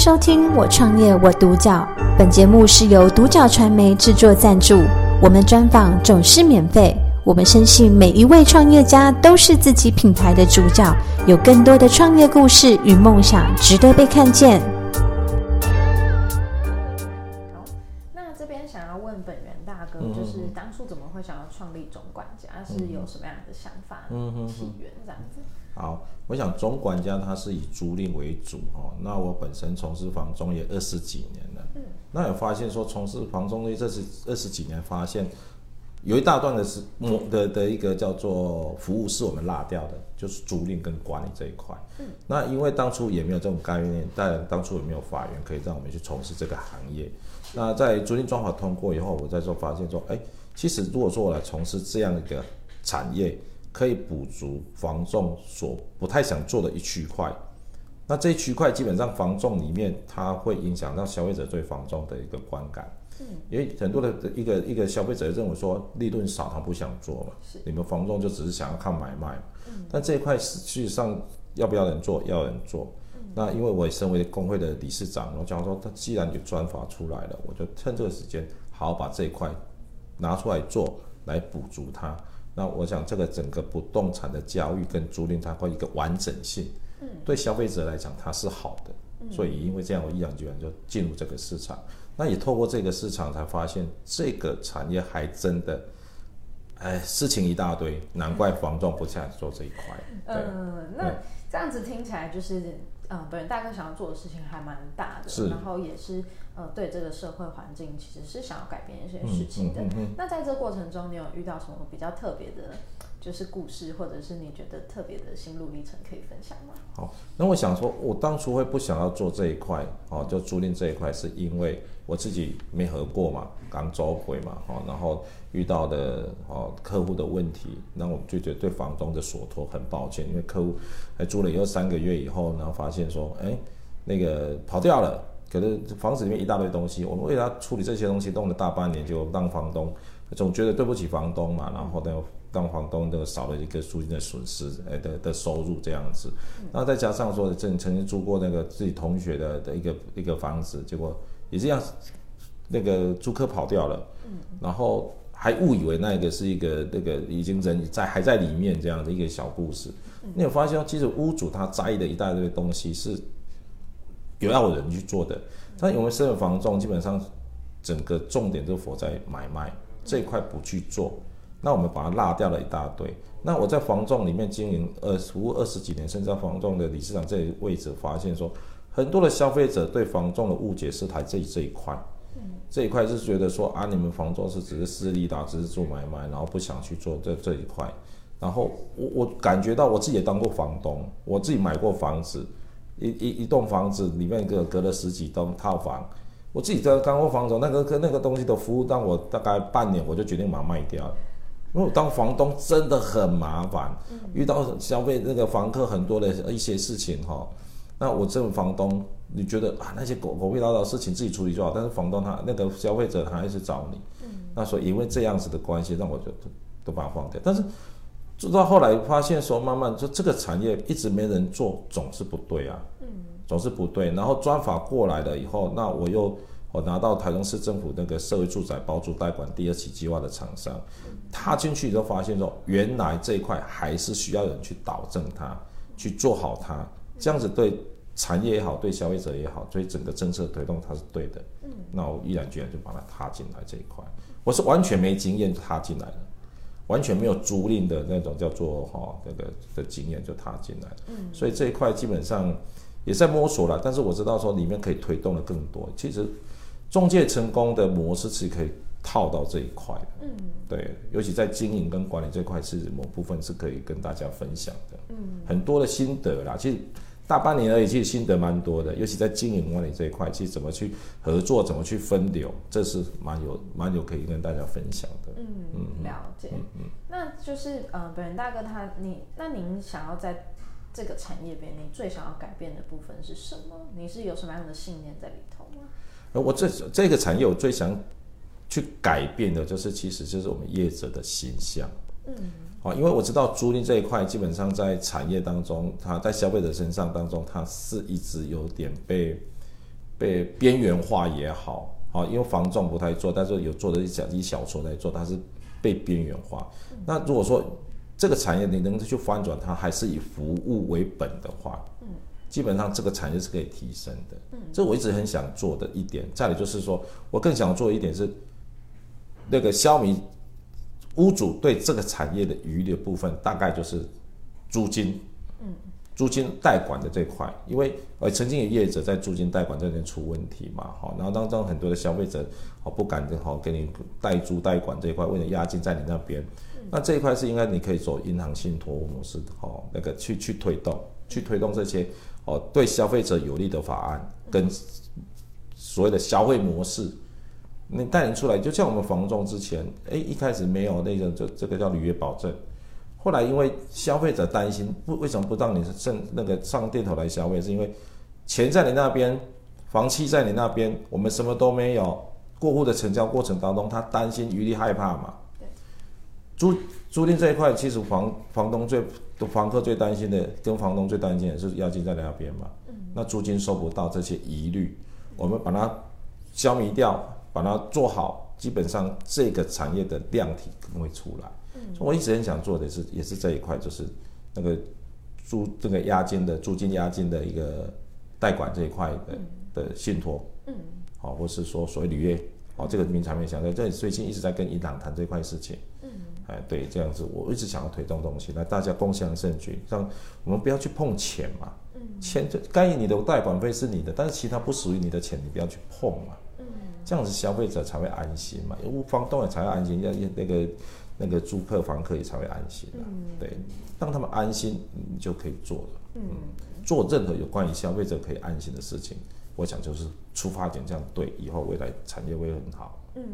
收听《我创业我独角》，本节目是由独角传媒制作赞助，我们专访总是免费。我们深信每一位创业家都是自己品牌的主角，有更多的创业故事与梦想值得被看见。好，那这边想要问本源大哥，就是当初怎么会想要创立总管家，是有什么样的想法、起源这样子？好，我想总管家他是以租赁为主哦。那我本身从事房中也二十几年了，嗯，那有发现说从事房中业这是二十几年，发现有一大段的是的的一个叫做服务是我们落掉的，就是租赁跟管理这一块。嗯，那因为当初也没有这种概念，但当初也没有法源可以让我们去从事这个行业。那在租赁专法通过以后，我再说发现说，哎，其实如果说我来从事这样一个产业。可以补足房仲所不太想做的一区块，那这一区块基本上房仲里面，它会影响到消费者对房仲的一个观感。嗯，因为很多的一个一个消费者认为说利润少，他不想做嘛。是，你们房仲就只是想要看买卖。嗯，但这一块实际上要不要人做？要人做。嗯，那因为我也身为工会的理事长，我讲说，他既然有专法出来了，我就趁这个时间好好把这一块拿出来做，来补足它。那我想，这个整个不动产的交易跟租赁，它会一个完整性，嗯，对消费者来讲，它是好的，嗯，所以因为这样，我毅然决然就进入这个市场。那也透过这个市场，才发现这个产业还真的，哎，事情一大堆，难怪房仲不想做这一块。嗯，那这样子听起来就是。嗯，本人大哥想要做的事情还蛮大的，然后也是呃，对这个社会环境其实是想要改变一些事情的。嗯那在这过程中，你有遇到什么比较特别的，就是故事，或者是你觉得特别的心路历程可以分享吗？好，那我想说，我当初会不想要做这一块哦，就租赁这一块，是因为我自己没合过嘛，刚走回嘛，哦，然后。遇到的哦客户的问题，那我们就觉得对房东的所托很抱歉，因为客户还租了以后三个月以后，然后发现说，哎，那个跑掉了，可是房子里面一大堆东西，我们为了处理这些东西，弄了大半年，就让房东总觉得对不起房东嘛，然后呢，让房东就少了一个租金的损失，哎的的收入这样子，那再加上说，曾曾经租过那个自己同学的的一个一个房子，结果也这样，那个租客跑掉了，然后。还误以为那个是一个那个已经人在还在里面这样的一个小故事，你有发现其实屋主他在意的一大堆东西是有要人去做的，但我们私人房仲基本上整个重点都放在买卖这一块不去做，那我们把它落掉了一大堆。那我在房仲里面经营呃服务二十几年，甚至在房仲的理事长这一位置，发现说很多的消费者对房仲的误解是在这这一块。这一块是觉得说啊，你们房仲是只是私立的，只是做买卖，然后不想去做这这一块。然后我我感觉到我自己也当过房东，我自己买过房子，一一一栋房子里面隔隔了十几栋套房，我自己在刚过房东，那个那个东西的服务，让我大概半年我就决定把它卖掉了，因为我当房东真的很麻烦，遇到消费那个房客很多的一些事情哈。那我这种房东，你觉得啊那些狗狗屁叨叨的事情自己处理就好，但是房东他那个消费者他还是找你，嗯，那所以因为这样子的关系，让我就都都把它放掉。但是做到后来发现说，慢慢就这个产业一直没人做，总是不对啊，嗯，总是不对。然后专法过来了以后，那我又我拿到台中市政府那个社会住宅包租代管第二期计划的厂商，踏进去就发现说，原来这一块还是需要人去导正它，去做好它。这样子对产业也好，对消费者也好，对整个政策推动它是对的。嗯，那我毅然决然就把它踏进来这一块。我是完全没经验就踏进来了，完全没有租赁的那种叫做哈那个的经验就踏进来。嗯，所以这一块基本上也在摸索了，但是我知道说里面可以推动的更多。其实中介成功的模式是可以套到这一块的。嗯，对，尤其在经营跟管理这块是某部分是可以跟大家分享的。嗯，很多的心得啦，其实。大半年而已，其实心得蛮多的，尤其在经营管理这一块，其实怎么去合作，怎么去分流，这是蛮有蛮有可以跟大家分享的。嗯嗯，了解。嗯嗯，那就是呃，本人大哥他你，那您想要在这个产业边，你最想要改变的部分是什么？你是有什么样的信念在里头吗？呃，我这这个产业我最想去改变的就是，其实就是我们业者的形象。嗯。啊，因为我知道租赁这一块，基本上在产业当中，它在消费者身上当中，它是一直有点被被边缘化也好，好，因为房仲不太做，但是有做的一小一小撮在做，它是被边缘化。那如果说这个产业你能去翻转它，还是以服务为本的话，嗯，基本上这个产业是可以提升的。嗯，这我一直很想做的一点。再来就是说，我更想做一点是，那个消弭屋主对这个产业的疑虑的部分，大概就是租金。嗯。租金代管的这块，因为呃曾经有业者在租金代管这边出问题嘛，好，然后当中很多的消费者哦不敢哈给你代租代管这一块，为了押金在你那边，那这一块是应该你可以走银行信托模式的哦，那个去去推动，去推动这些哦对消费者有利的法案跟所谓的消费模式，你带人出来，就像我们房仲之前，哎一开始没有那个这这个叫履约保证。后来因为消费者担心，不为什么不让你上那个上店头来消费？是因为钱在你那边，房契在你那边，我们什么都没有。过户的成交过程当中，他担心、疑虑、害怕嘛。对。租租赁这一块，其实房房东最房客最担心的，跟房东最担心的是押金在你那边嘛。嗯。那租金收不到这些疑虑，我们把它消弭掉，把它做好，基本上这个产业的量体可能会出来。嗯，所以我一直很想做的是，也是这一块，就是那个租这个押金的租金押金的一个代管这一块的的信托，嗯，好，或是说所谓履约，哦，这个名产品想在，这里最近一直在跟银行谈这块事情，嗯，哎，对，这样子，我一直想要推动东西，那大家共享盛举，让我们不要去碰钱嘛，嗯，钱就该你的代管费是你的，但是其他不属于你的钱，你不要去碰嘛，嗯，这样子消费者才会安心嘛，因为房东也才会安心，要那个。那个租客、房客也才会安心啊，嗯，对，让他们安心，你就可以做了。嗯，做任何有关于消费者可以安心的事情，我想就是出发点这样对，以后未来产业会很好。嗯，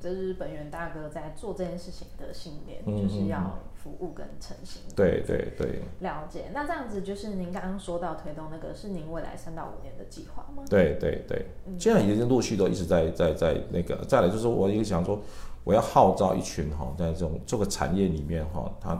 这是本源大哥在做这件事情的信念，嗯，就是要服务跟诚心。对对对。了解，那这样子就是您刚刚说到推动那个，是您未来三到五年的计划吗？对对对，现在已经陆续都一直在在在那个，再来就是我也想说。我要号召一群哈，在这种这个产业里面哈，他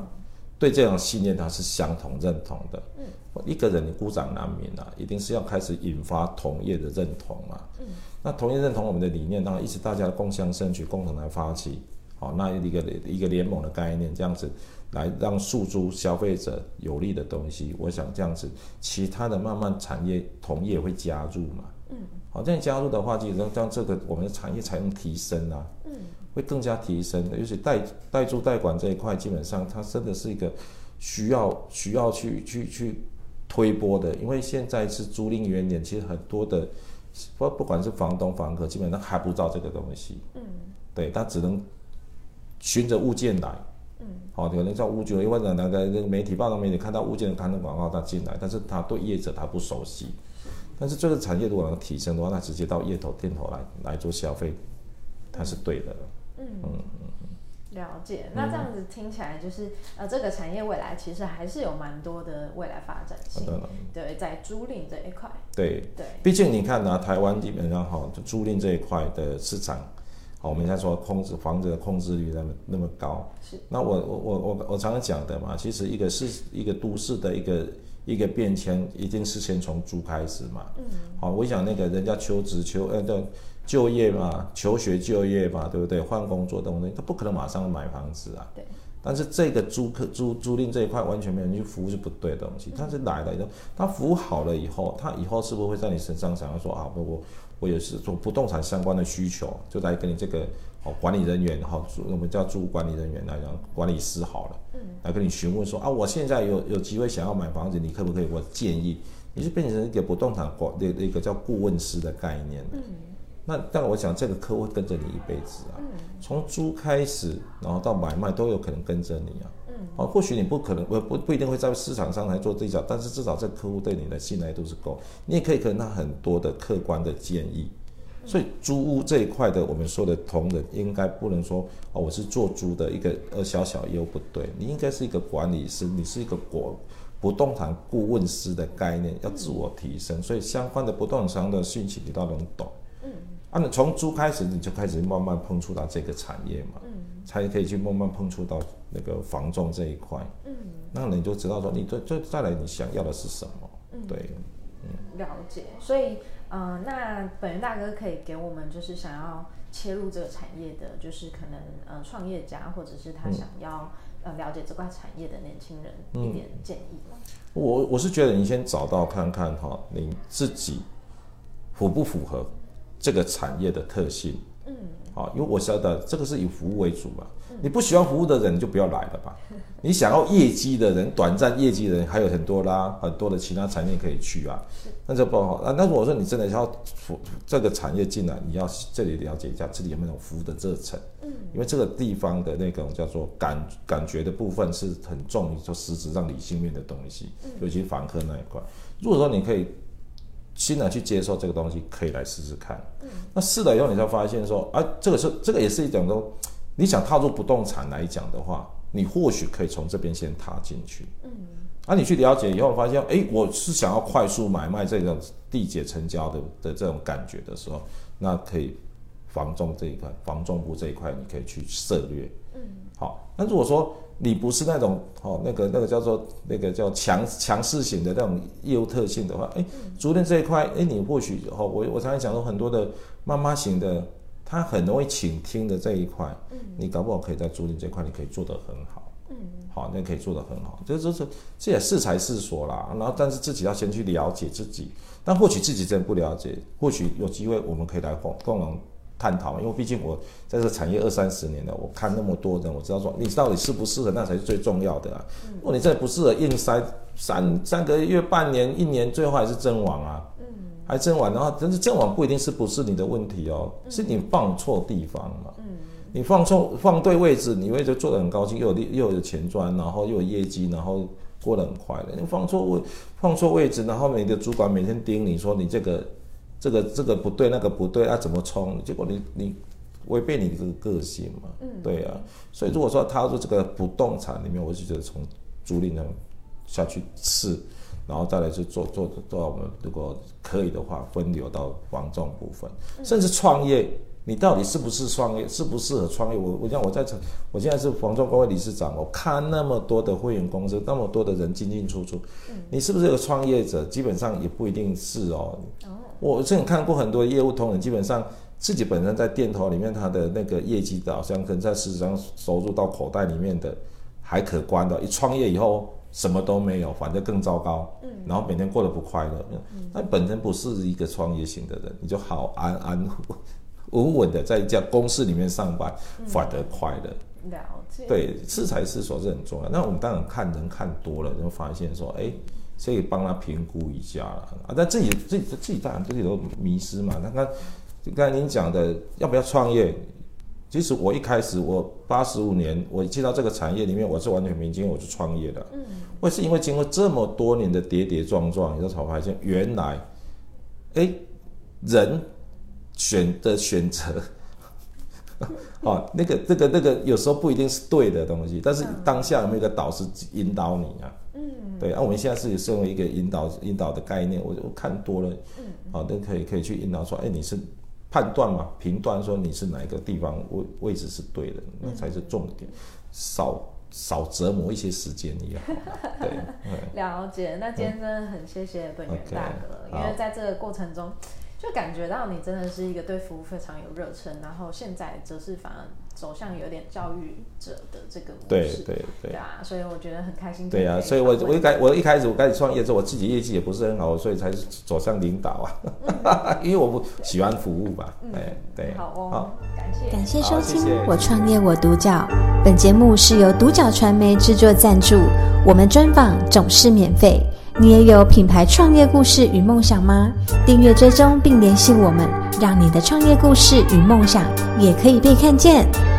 对这样信念他是相同认同的。嗯，一个人你孤掌难鸣啊，一定是要开始引发同业的认同啊。嗯，那同业认同我们的理念，当然一起大家共襄盛举，共同来发起，好，那一个一个联盟的概念，这样子来让诉诸消费者有利的东西。我想这样子，其他的慢慢产业同业会加入嘛。嗯，好，这样加入的话，就让让这个我们的产业才能提升啊。嗯。会更加提升的，尤其代代租代管这一块，基本上它真的是一个需要需要去去去推波的，因为现在是租赁原点，其实很多的不不管是房东房客，基本上还不知道这个东西，嗯，对，他只能循着物件来，嗯，好，可能叫物件，因为那个那个媒体报道媒体看到物件刊登广告他进来，但是他对业者他不熟悉，但是这个产业如果能提升的话，那直接到业头店头来来做消费，它是对的。嗯嗯嗯，了解。那这样子听起来就是，呃，这个产业未来其实还是有蛮多的未来发展性。对，在租赁这一块。对对。毕竟你看呢、啊，台湾基本上哈，就租赁这一块的市场，好，我们现在说控制房子的控制率那么那么高。是。那我我我我我常常讲的嘛，其实一个是一个都市的一个一个变迁，一定是先从租开始嘛。嗯。好，我想那个人家求职求呃的。就业嘛，求学就业嘛，对不对？换工作的东西，他不可能马上买房子啊。对。但是这个租客租租赁这一块完全没有人去服务是不对的东西。但是来了以后，他服务好了以后，他以后是不是会在你身上想要说啊，我我我也是做不动产相关的需求，就来跟你这个哦管理人员哈，我们叫租管理人员来讲管理师好了，嗯，来跟你询问说啊，我现在有有机会想要买房子，你可不可以？我建议你是变成一个不动产管的一个叫顾问师的概念。嗯。那但我想这个客户会跟着你一辈子啊，从租开始，然后到买卖都有可能跟着你啊。嗯，啊，或许你不可能不不不一定会在市场上来做这一脚，但是至少这个客户对你的信赖度是够，你也可以给他很多的客观的建议。所以租屋这一块的，我们说的同仁应该不能说哦，我是做租的一个呃小小业务不对，你应该是一个管理师，你是一个国不动产顾问师的概念，要自我提升。所以相关的不动产的讯息你都要能懂。啊，你从猪开始，你就开始慢慢碰触到这个产业嘛，嗯，才可以去慢慢碰触到那个房仲这一块，嗯，那你就知道说，你这这再来你想要的是什么，嗯，对，嗯。了解。所以，嗯、呃，那本源大哥可以给我们就是想要切入这个产业的，就是可能呃创业家或者是他想要、嗯、呃了解这块产业的年轻人一点建议吗？我我是觉得你先找到看看哈，你自己符不符合这个产业的特性。嗯，好，因为我晓得这个是以服务为主嘛。你不喜欢服务的人，你就不要来了吧。你想要业绩的人，短暂业绩的人还有很多啦，很多的其他产业可以去啊。那就不好。那那如果说你真的要服这个产业进来，你要这里了解一下自己有没有服务的热忱。嗯，因为这个地方的那种叫做感感觉的部分是很重，就实质上理性面的东西，尤其房客那一块。如果说你可以新的去接受这个东西，可以来试试看。嗯，那试了以后，你才发现说，啊，这个是这个也是一种都。你想踏入不动产来讲的话，你或许可以从这边先踏进去。嗯，啊，你去了解以后，发现，哎，我是想要快速买卖这种地解成交的的这种感觉的时候，那可以房仲这一块，房仲部这一块，你可以去涉略。嗯，好，那如果说你不是那种哦，那个那个叫做那个叫强强势型的那种业务特性的话，哎，租赁这一块，哎，你或许哦，我我常常讲说很多的妈妈型的。她很容易倾听的这一块，嗯，你搞不好可以在租赁这块，你可以做得很好，嗯，好，那可以做得很好，这这是这也是才是说啦，然后但是自己要先去了解自己，但或许自己真的不了解，或许有机会我们可以来共共同探讨，因为毕竟我在这产业二三十年了，我看那么多人，我知道说你到底适不适合，那才是最重要的啊。如果你真的不适合，硬塞三三个月、半年、一年，最后还是阵亡啊。还阵亡，然后但是阵亡不一定是不是你的问题哦，嗯、是你放错地方嘛。嗯，你放错放对位置，你位置做的很高兴，又有又有钱赚，然后又有业绩，然后过得很快的。你放错位放错位置，然后你的主管每天盯你说你这个这个这个不对，那个不对，啊怎么冲？结果你你违背你的个性嘛。嗯，对啊。所以如果说踏入这个不动产里面，我就觉得从租赁呢下去试。然后再来去做做做到我们如果可以的话，分流到房仲部分，甚至创业，你到底是不是创业，适不适合创业？我我讲我在我现在是房仲工会理事长，我看那么多的会员公司，那么多的人进进出出，你是不是有个创业者？基本上也不一定是哦。我之前看过很多业务同仁，基本上自己本身在店头里面，他的那个业绩导向，可能在事实上收入到口袋里面的还可观的，一创业以后。什么都没有，反正更糟糕。嗯，然后每天过得不快乐。嗯，那本身不是一个创业型的人，你就好安安稳稳的在一家公司里面上班，反而快乐。了解。对，适才适所是很重要。那我们当然看人看多了，就发现说，哎，可以帮他评估一下了啊。但自己自己自己当然自己都迷失嘛。那刚刚才您讲的要不要创业？其实我一开始，我八十五年，我进到这个产业里面，我是完全没经验，我就创业的。嗯，我是因为经过这么多年的跌跌撞撞，你才发现原来，哎，人选的选择，啊，那个、那个、那个，有时候不一定是对的东西，但是当下有没有一个导师引导你啊？嗯，对啊，我们现在是身为一个引导引导的概念，我我看多了，嗯，好，都可以可以去引导说，哎，你是。判断嘛，评断说你是哪一个地方位位置是对的，那才是重点，少少折磨一些时间也好。对，了解。那今天真的很谢谢本源大哥，因为在这个过程中。就感觉到你真的是一个对服务非常有热忱，然后现在则是反而走向有点教育者的这个模式。对对对，啊，所以我觉得很开心。对啊，所以我我一开我一开始我开始创业之后，我自己业绩也不是很好，所以才走向领导啊。嗯、因为我不喜欢服务吧。对、嗯、对。好哦，好，感谢感谢收听《我创业我独角》。本节目是由独角传媒制作赞助，我们专访总是免费。你也有品牌创业故事与梦想吗？订阅追踪并联系我们，让你的创业故事与梦想也可以被看见。